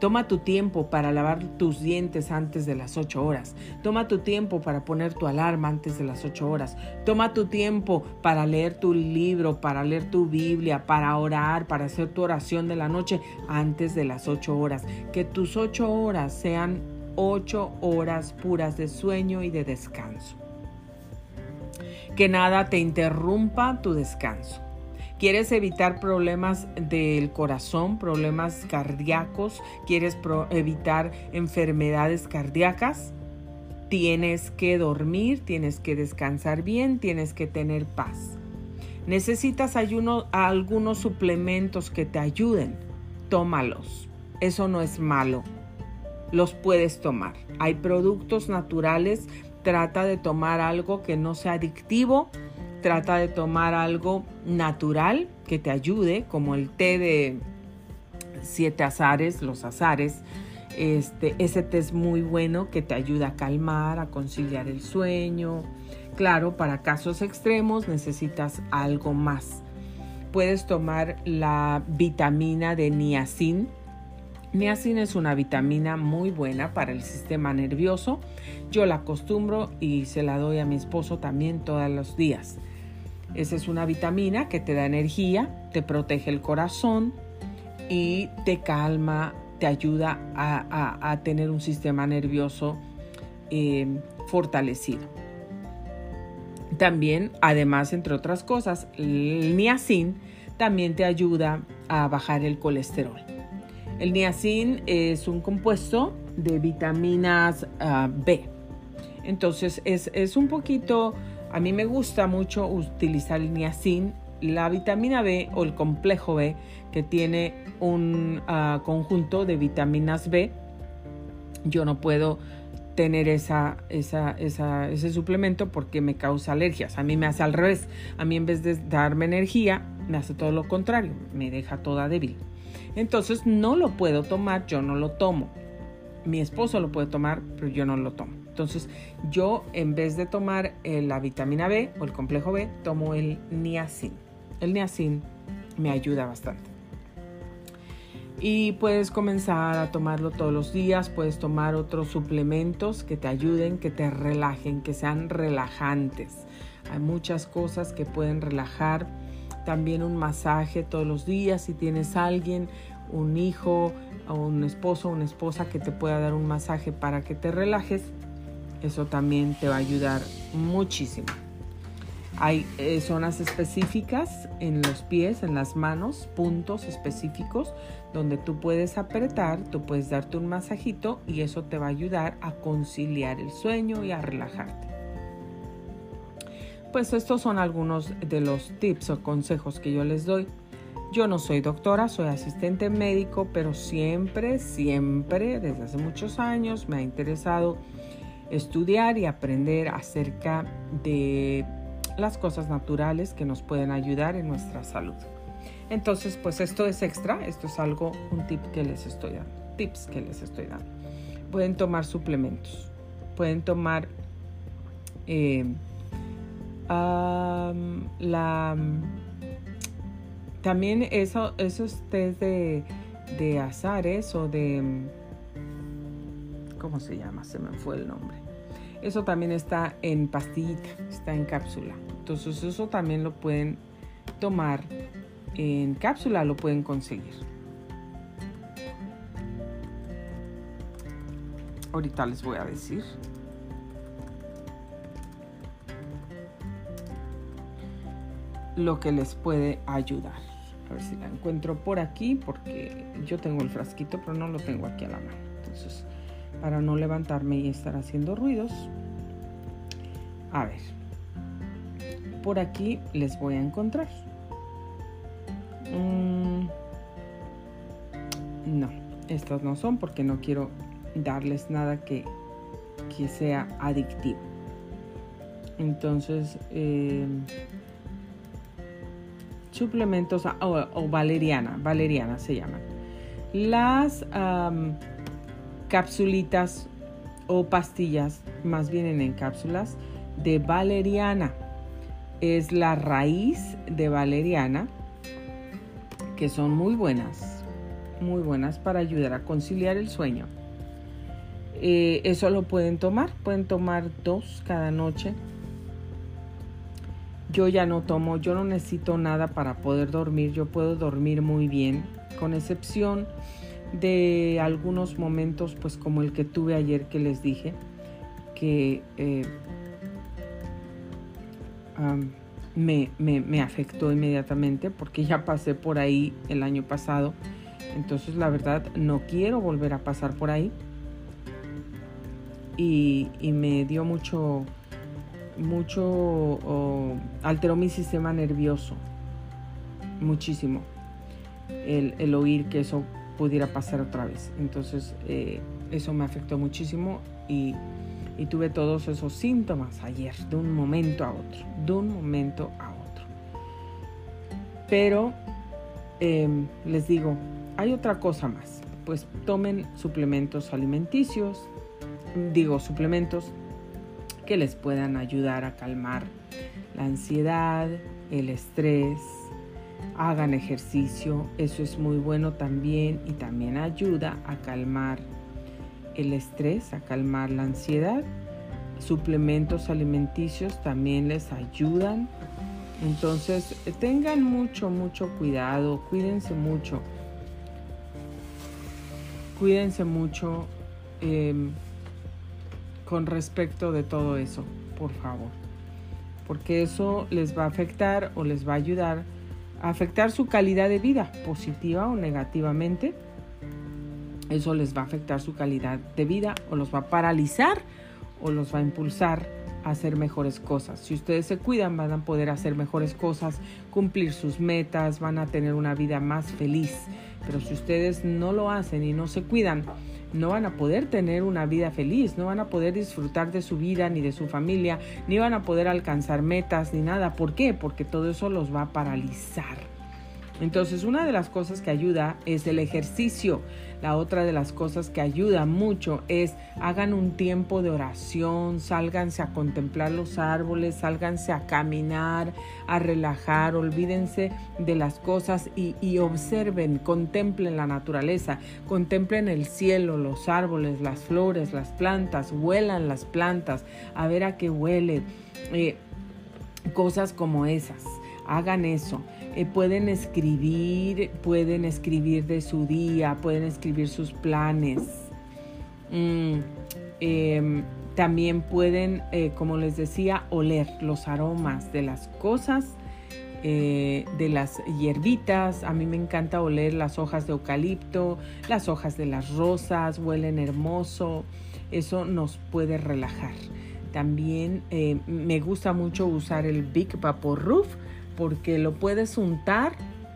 Toma tu tiempo para lavar tus dientes antes de las 8 horas. Toma tu tiempo para poner tu alarma antes de las 8 horas. Toma tu tiempo para leer tu libro, para leer tu Biblia, para orar, para hacer tu oración de la noche antes de las 8 horas. Que tus 8 horas sean 8 horas puras de sueño y de descanso. Que nada te interrumpa tu descanso. ¿Quieres evitar problemas del corazón, problemas cardíacos? ¿Quieres evitar enfermedades cardíacas? Tienes que dormir, tienes que descansar bien, tienes que tener paz. Necesitas algunos suplementos que te ayuden. Tómalos. Eso no es malo. Los puedes tomar. Hay productos naturales. Trata de tomar algo que no sea adictivo trata de tomar algo natural que te ayude, como el té de siete azares, los azares. Este, ese té es muy bueno que te ayuda a calmar, a conciliar el sueño. Claro, para casos extremos necesitas algo más. Puedes tomar la vitamina de niacin. Niacin es una vitamina muy buena para el sistema nervioso. Yo la acostumbro y se la doy a mi esposo también todos los días. Esa es una vitamina que te da energía, te protege el corazón y te calma, te ayuda a, tener un sistema nervioso eh, fortalecido. También, además, entre otras cosas, el niacin también te ayuda a bajar el colesterol. El niacin es un compuesto de vitaminas ah, B. Entonces es, es un poquito a mí me gusta mucho utilizar el niacin, la vitamina B o el complejo B, que tiene un ah, conjunto de vitaminas B. Yo no puedo tener esa, ese suplemento porque me causa alergias. A mí me hace al revés. A mí en vez de darme energía, me hace todo lo contrario. Me deja toda débil. Entonces no lo puedo tomar, yo no lo tomo. Mi esposo lo puede tomar, pero yo no lo tomo. Entonces, yo en vez de tomar eh, la vitamina B o el complejo B, tomo el niacin. El niacin me ayuda bastante. Y puedes comenzar a tomarlo todos los días, puedes tomar otros suplementos que te ayuden, que te relajen, que sean relajantes. Hay muchas cosas que pueden relajar. También un masaje todos los días si tienes alguien, un hijo un esposo una esposa que te pueda dar un masaje para que te relajes eso también te va a ayudar muchísimo. Hay eh, zonas específicas en los pies, en las manos, puntos específicos donde tú puedes apretar, tú puedes darte un masajito y eso te va a ayudar a conciliar el sueño y a relajarte. Pues estos son algunos de los tips o consejos que yo les doy. Yo no soy doctora, soy asistente médico, pero siempre, siempre, desde hace muchos años me ha interesado estudiar y aprender acerca de las cosas naturales que nos pueden ayudar en nuestra salud. Entonces, pues esto es extra, esto es algo, un tip que les estoy dando, tips que les estoy dando. Pueden tomar suplementos, pueden tomar eh, la también eso, esos test de, de azares o de ¿cómo se llama? Se me fue el nombre. Eso también está en pastillita, está en cápsula. Entonces eso también lo pueden tomar en cápsula, lo pueden conseguir. Ahorita les voy a decir. Lo que les puede ayudar. A ver si la encuentro por aquí, porque yo tengo el frasquito, pero no lo tengo aquí a la mano. Entonces, para no levantarme y estar haciendo ruidos. A ver, por aquí les voy a encontrar. Mm, no, estos no son porque no quiero darles nada que, que sea adictivo. Entonces, eh, suplementos o, valeriana, valeriana se llaman. Las capsulitas o pastillas, más vienen en cápsulas, de valeriana. es la raíz de valeriana, que son muy buenas, muy buenas para ayudar a conciliar el sueño. Eh, eso lo pueden tomar, pueden tomar dos cada noche. Yo ya no tomo, yo no necesito nada para poder dormir, yo puedo dormir muy bien, con excepción de algunos momentos, pues como el que tuve ayer que les dije, que eh, me, me, afectó inmediatamente porque ya pasé por ahí el año pasado. Entonces la verdad no quiero volver a pasar por ahí. Y, me dio mucho, mucho, alteró mi sistema nervioso, muchísimo, el, el, oír que eso pudiera pasar otra vez. Entonces eh, eso me afectó muchísimo y tuve todos esos síntomas ayer, de un momento a otro, de un momento a otro. Pero em, les digo, hay otra cosa más, pues tomen suplementos alimenticios, digo suplementos que les puedan ayudar a calmar la ansiedad, el estrés, hagan ejercicio, eso es muy bueno también y también ayuda a calmar el estrés, a calmar la ansiedad. Suplementos alimenticios también les ayudan. Entonces tengan mucho, mucho cuidado, cuídense mucho. Cuídense mucho em, con respecto de todo eso, por favor. Porque eso les va a afectar o les va a ayudar afectar su calidad de vida, positiva o negativamente eso les va a afectar su calidad de vida o los va a paralizar o los va a impulsar a hacer mejores cosas. Si ustedes se cuidan, van a poder hacer mejores cosas, cumplir sus metas, van a tener una vida más feliz. Pero si ustedes no lo hacen y no se cuidan, no van a poder tener una vida feliz, no van a poder disfrutar de su vida ni de su familia, ni van a poder alcanzar metas ni nada. ¿Por qué? Porque todo eso los va a paralizar. Entonces, una de las cosas que ayuda es el ejercicio. La otra de las cosas que ayuda mucho es hagan un tiempo de oración, sálganse a contemplar los árboles, sálganse a caminar, a relajar, olvídense de las cosas y, observen, contemplen la naturaleza, contemplen el cielo, los árboles, las flores, las plantas, huelan las plantas, a ver a qué huele, eh, cosas como esas. Hagan eso. Eh, pueden escribir, pueden escribir de su día, pueden escribir sus planes. Mm, em, también pueden, eh, como les decía, oler los aromas de las cosas, eh, de las hierbitas. A mí me encanta oler las hojas de eucalipto, las hojas de las rosas, huelen hermoso. Eso nos puede relajar. También me gusta mucho usar el Big Vapor Roof porque lo puedes untar.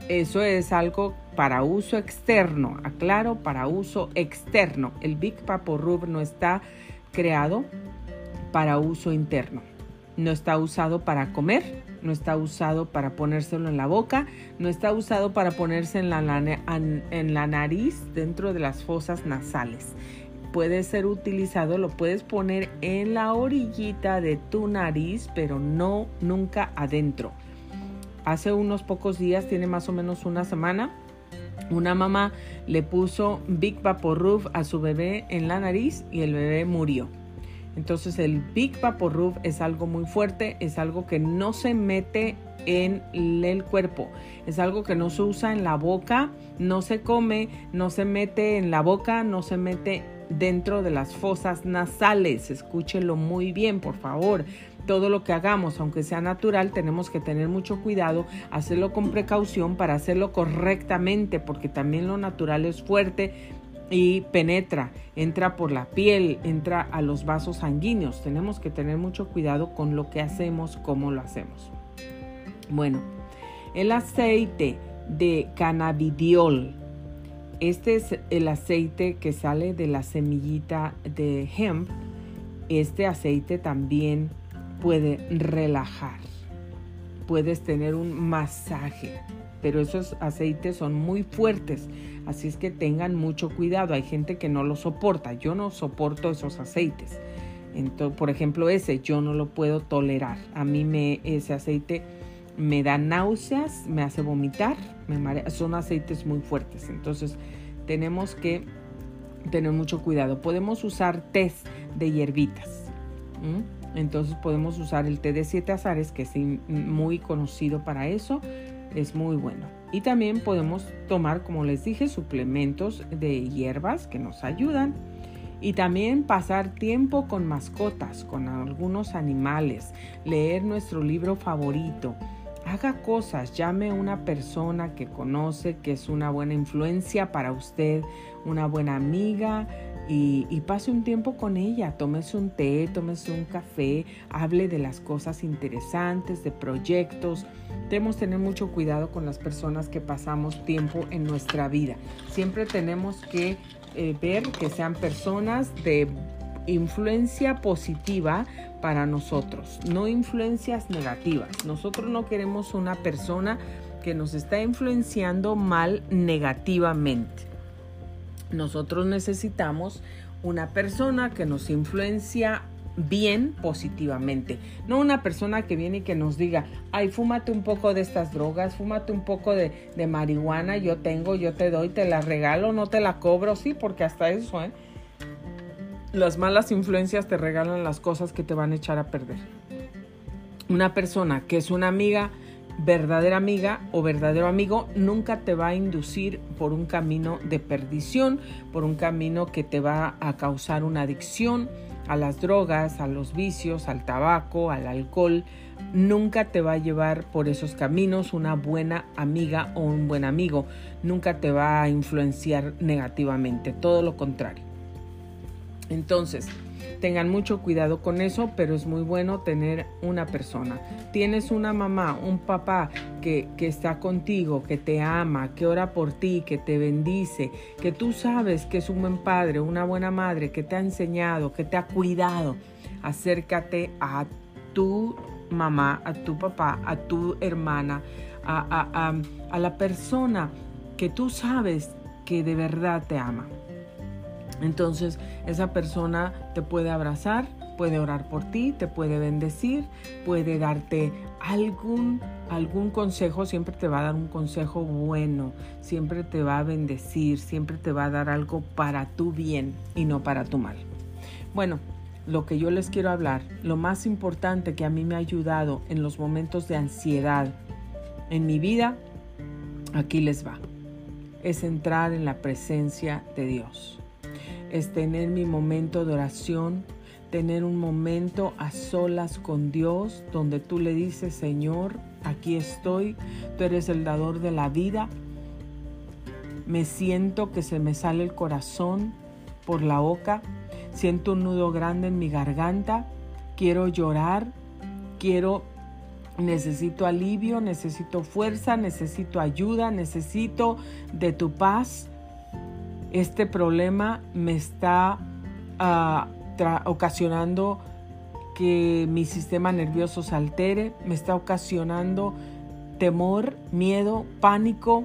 Eso es algo para uso externo, aclaro, para uso externo. El Big Papo Rub no está creado para uso interno. No está usado para comer, no está usado para ponérselo en la boca, no está usado para ponerse en la, en la nariz dentro de las fosas nasales. Puede ser utilizado, lo puedes poner en la orillita de tu nariz, pero no nunca adentro hace unos pocos días, tiene más o menos una semana, una mamá le puso Big Roof a su bebé en la nariz y el bebé murió. Entonces el Big Roof es algo muy fuerte, es algo que no se mete en el cuerpo, es algo que no se usa en la boca, no se come, no se mete en la boca, no se mete dentro de las fosas nasales. Escúchelo muy bien, por favor todo lo que hagamos, aunque sea natural, tenemos que tener mucho cuidado, hacerlo con precaución para hacerlo correctamente, porque también lo natural es fuerte y penetra, entra por la piel, entra a los vasos sanguíneos. Tenemos que tener mucho cuidado con lo que hacemos, cómo lo hacemos. Bueno, el aceite de cannabidiol. Este es el aceite que sale de la semillita de hemp. Este aceite también puede relajar. Puedes tener un masaje, pero esos aceites son muy fuertes, así es que tengan mucho cuidado. Hay gente que no lo soporta, yo no soporto esos aceites. Entonces, por ejemplo, ese yo no lo puedo tolerar. A mí me, ese aceite me da náuseas, me hace vomitar, me marea. Son aceites muy fuertes. Entonces, tenemos que tener mucho cuidado. Podemos usar test de hierbitas. Entonces podemos usar el té de siete azares, que es muy conocido para eso. Es muy bueno. Y también podemos tomar, como les dije, suplementos de hierbas que nos ayudan. Y también pasar tiempo con mascotas, con algunos animales, leer nuestro libro favorito. Haga cosas, llame a una persona que conoce, que es una buena influencia para usted, una buena amiga, y, pase un tiempo con ella, tómese un té, tómese un café, hable de las cosas interesantes, de proyectos. Debemos tener mucho cuidado con las personas que pasamos tiempo en nuestra vida. Siempre tenemos que eh, ver que sean personas de influencia positiva para nosotros, no influencias negativas. Nosotros no queremos una persona que nos está influenciando mal negativamente. Nosotros necesitamos una persona que nos influencia bien positivamente. No una persona que viene y que nos diga, ay, fúmate un poco de estas drogas, fúmate un poco de, marihuana, yo tengo, yo te doy, te la regalo, no te la cobro, sí, porque hasta eso, ¿eh? Las malas influencias te regalan las cosas que te van a echar a perder. Una persona que es una amiga, verdadera amiga o verdadero amigo nunca te va a inducir por un camino de perdición, por un camino que te va a causar una adicción a las drogas, a los vicios, al tabaco, al alcohol. Nunca te va a llevar por esos caminos una buena amiga o un buen amigo. Nunca te va a influenciar negativamente, todo lo contrario. Entonces, Tengan mucho cuidado con eso, pero es muy bueno tener una persona. Tienes una mamá, un papá que, que está contigo, que te ama, que ora por ti, que te bendice, que tú sabes que es un buen padre, una buena madre, que te ha enseñado, que te ha cuidado. Acércate a tu mamá, a tu papá, a tu hermana, a, a, a, a la persona que tú sabes que de verdad te ama. Entonces esa persona te puede abrazar, puede orar por ti, te puede bendecir, puede darte algún, algún consejo, siempre te va a dar un consejo bueno, siempre te va a bendecir, siempre te va a dar algo para tu bien y no para tu mal. Bueno, lo que yo les quiero hablar, lo más importante que a mí me ha ayudado en los momentos de ansiedad en mi vida, aquí les va, es entrar en la presencia de Dios es tener mi momento de oración, tener un momento a solas con Dios donde tú le dices, Señor, aquí estoy, tú eres el dador de la vida. Me siento que se me sale el corazón por la boca, siento un nudo grande en mi garganta, quiero llorar, quiero necesito alivio, necesito fuerza, necesito ayuda, necesito de tu paz este problema me está ah, ocasionando que mi sistema nervioso se altere, me está ocasionando temor, miedo, pánico.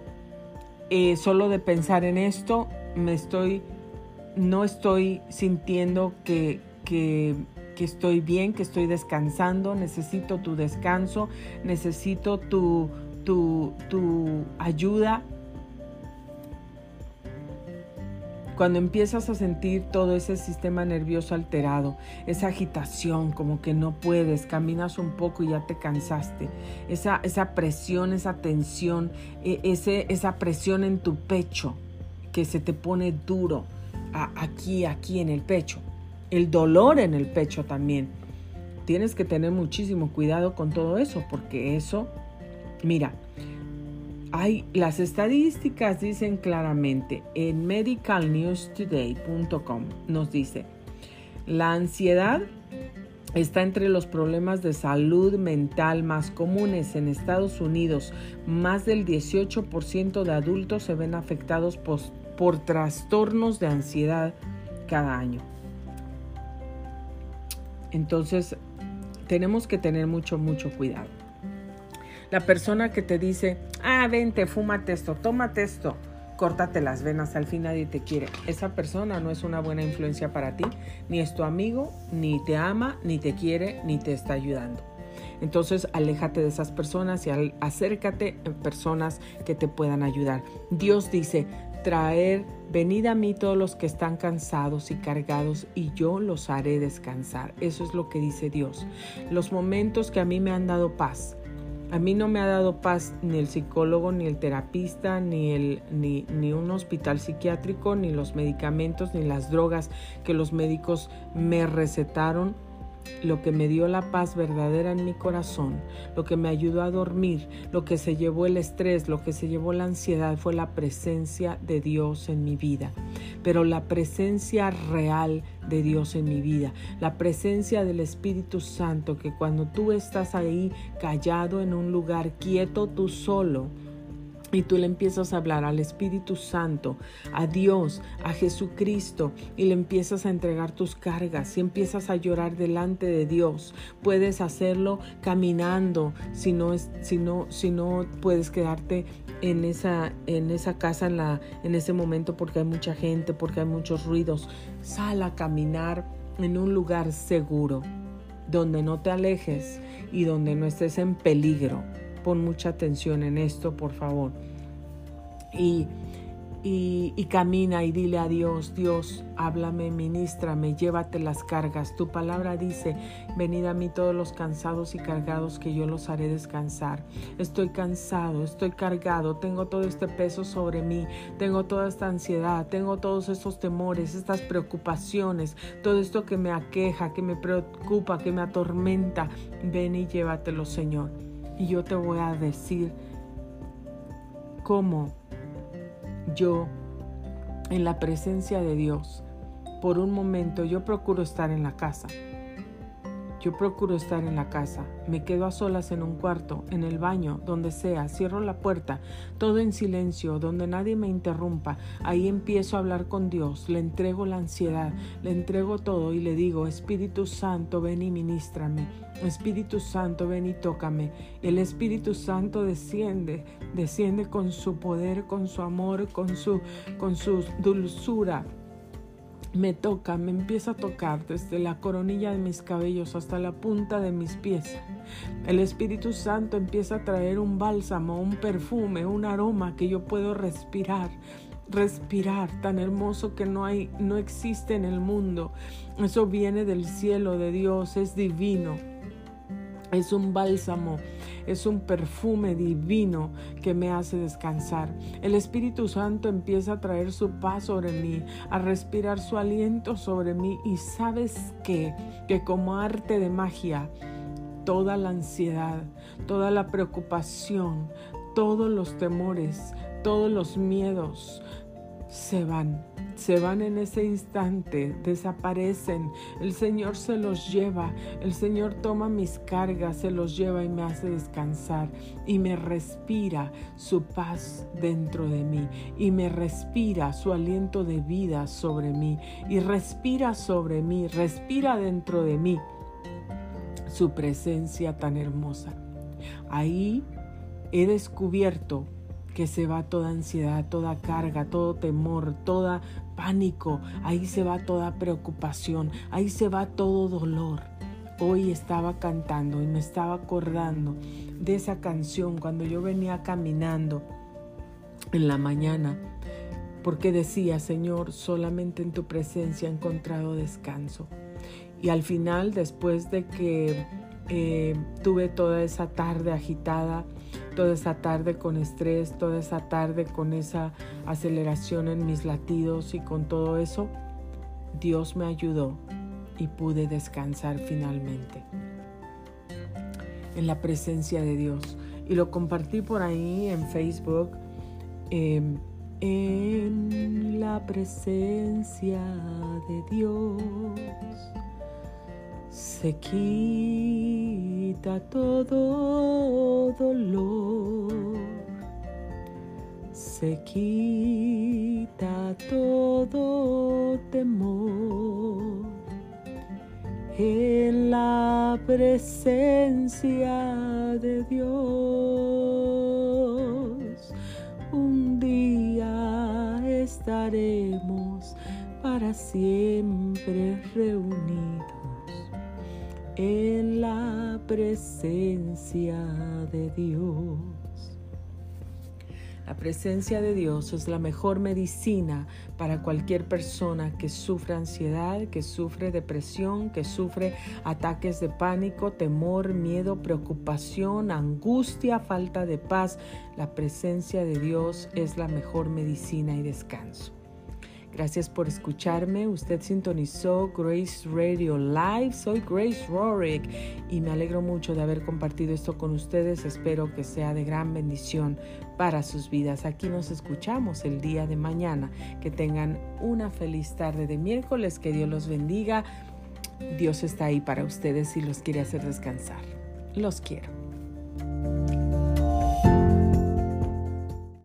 Eh, solo de pensar en esto, me estoy, no estoy sintiendo que, que, que estoy bien, que estoy descansando, necesito tu descanso, necesito tu, tu, tu ayuda, Cuando empiezas a sentir todo ese sistema nervioso alterado, esa agitación, como que no puedes, caminas un poco y ya te cansaste, esa, esa presión, esa tensión, e, ese, esa presión en tu pecho que se te pone duro aquí, aquí en el pecho, el dolor en el pecho también. Tienes que tener muchísimo cuidado con todo eso, porque eso, mira, hay, las estadísticas dicen claramente en medicalnewstoday.com nos dice, la ansiedad está entre los problemas de salud mental más comunes en Estados Unidos. Más del 18% de adultos se ven afectados por, por trastornos de ansiedad cada año. Entonces, tenemos que tener mucho, mucho cuidado. La persona que te dice, ah, vente, fúmate esto, tómate esto, córtate las venas, al fin nadie te quiere. Esa persona no es una buena influencia para ti, ni es tu amigo, ni te ama, ni te quiere, ni te está ayudando. Entonces, aléjate de esas personas y acércate a personas que te puedan ayudar. Dios dice, traer, venid a mí todos los que están cansados y cargados y yo los haré descansar. Eso es lo que dice Dios. Los momentos que a mí me han dado paz. A mí no me ha dado paz ni el psicólogo, ni el terapista, ni, el, ni, ni un hospital psiquiátrico, ni los medicamentos, ni las drogas que los médicos me recetaron lo que me dio la paz verdadera en mi corazón, lo que me ayudó a dormir, lo que se llevó el estrés, lo que se llevó la ansiedad fue la presencia de Dios en mi vida. Pero la presencia real de Dios en mi vida, la presencia del Espíritu Santo, que cuando tú estás ahí callado en un lugar quieto tú solo, y tú le empiezas a hablar al Espíritu Santo, a Dios, a Jesucristo y le empiezas a entregar tus cargas y empiezas a llorar delante de Dios. Puedes hacerlo caminando, si no, si no, si no puedes quedarte en esa, en esa casa en, la, en ese momento porque hay mucha gente, porque hay muchos ruidos. Sal a caminar en un lugar seguro, donde no te alejes y donde no estés en peligro Pon mucha atención en esto, por favor. Y, y, camina y dile a Dios, Dios, háblame, ministrame, llévate las cargas. Tu palabra dice, venid a mí todos los cansados y cargados, que yo los haré descansar. Estoy cansado, estoy cargado, tengo todo este peso sobre mí, tengo toda esta ansiedad, tengo todos estos temores, estas preocupaciones, todo esto que me aqueja, que me preocupa, que me atormenta. Ven y llévatelo, Señor y yo te voy a decir cómo yo en la presencia de Dios, por un momento yo procuro estar en la casa yo procuro estar en la casa, me quedo a solas en un cuarto, en el baño, donde sea, cierro la puerta, todo en silencio, donde nadie me interrumpa. Ahí empiezo a hablar con Dios, le entrego la ansiedad, le entrego todo y le digo, Espíritu Santo, ven y ministrame. Espíritu Santo, ven y tócame. El Espíritu Santo desciende, desciende con su poder, con su amor, con su, con su dulzura me toca, me empieza a tocar desde la coronilla de mis cabellos hasta la punta de mis pies. El Espíritu Santo empieza a traer un bálsamo, un perfume, un aroma que yo puedo respirar, respirar tan hermoso que no hay no existe en el mundo. Eso viene del cielo de Dios, es divino. Es un bálsamo es un perfume divino que me hace descansar. El Espíritu Santo empieza a traer su paz sobre mí, a respirar su aliento sobre mí. Y sabes qué, que como arte de magia, toda la ansiedad, toda la preocupación, todos los temores, todos los miedos se van se van en ese instante, desaparecen. El Señor se los lleva, el Señor toma mis cargas, se los lleva y me hace descansar y me respira su paz dentro de mí y me respira su aliento de vida sobre mí y respira sobre mí, respira dentro de mí su presencia tan hermosa. Ahí he descubierto que se va toda ansiedad, toda carga, todo temor, toda pánico, ahí se va toda preocupación, ahí se va todo dolor. Hoy estaba cantando y me estaba acordando de esa canción cuando yo venía caminando en la mañana, porque decía, Señor, solamente en tu presencia he encontrado descanso. Y al final, después de que eh, tuve toda esa tarde agitada, toda esa tarde con estrés, toda esa tarde con esa aceleración en mis latidos y con todo eso, Dios me ayudó y pude descansar finalmente en la presencia de Dios. Y lo compartí por ahí en Facebook. Em, en la presencia de Dios se quita todo dolor, se quita todo temor en la presencia de Dios. Un día estaremos para siempre reunidos en la presencia de Dios. La presencia de Dios es la mejor medicina para cualquier persona que sufre ansiedad, que sufre depresión, que sufre ataques de pánico, temor, miedo, preocupación, angustia, falta de paz. La presencia de Dios es la mejor medicina y descanso. Gracias por escucharme. Usted sintonizó Grace Radio Live. Soy Grace Rorick y me alegro mucho de haber compartido esto con ustedes. Espero que sea de gran bendición para sus vidas. Aquí nos escuchamos el día de mañana. Que tengan una feliz tarde de miércoles. Que Dios los bendiga. Dios está ahí para ustedes y los quiere hacer descansar. Los quiero.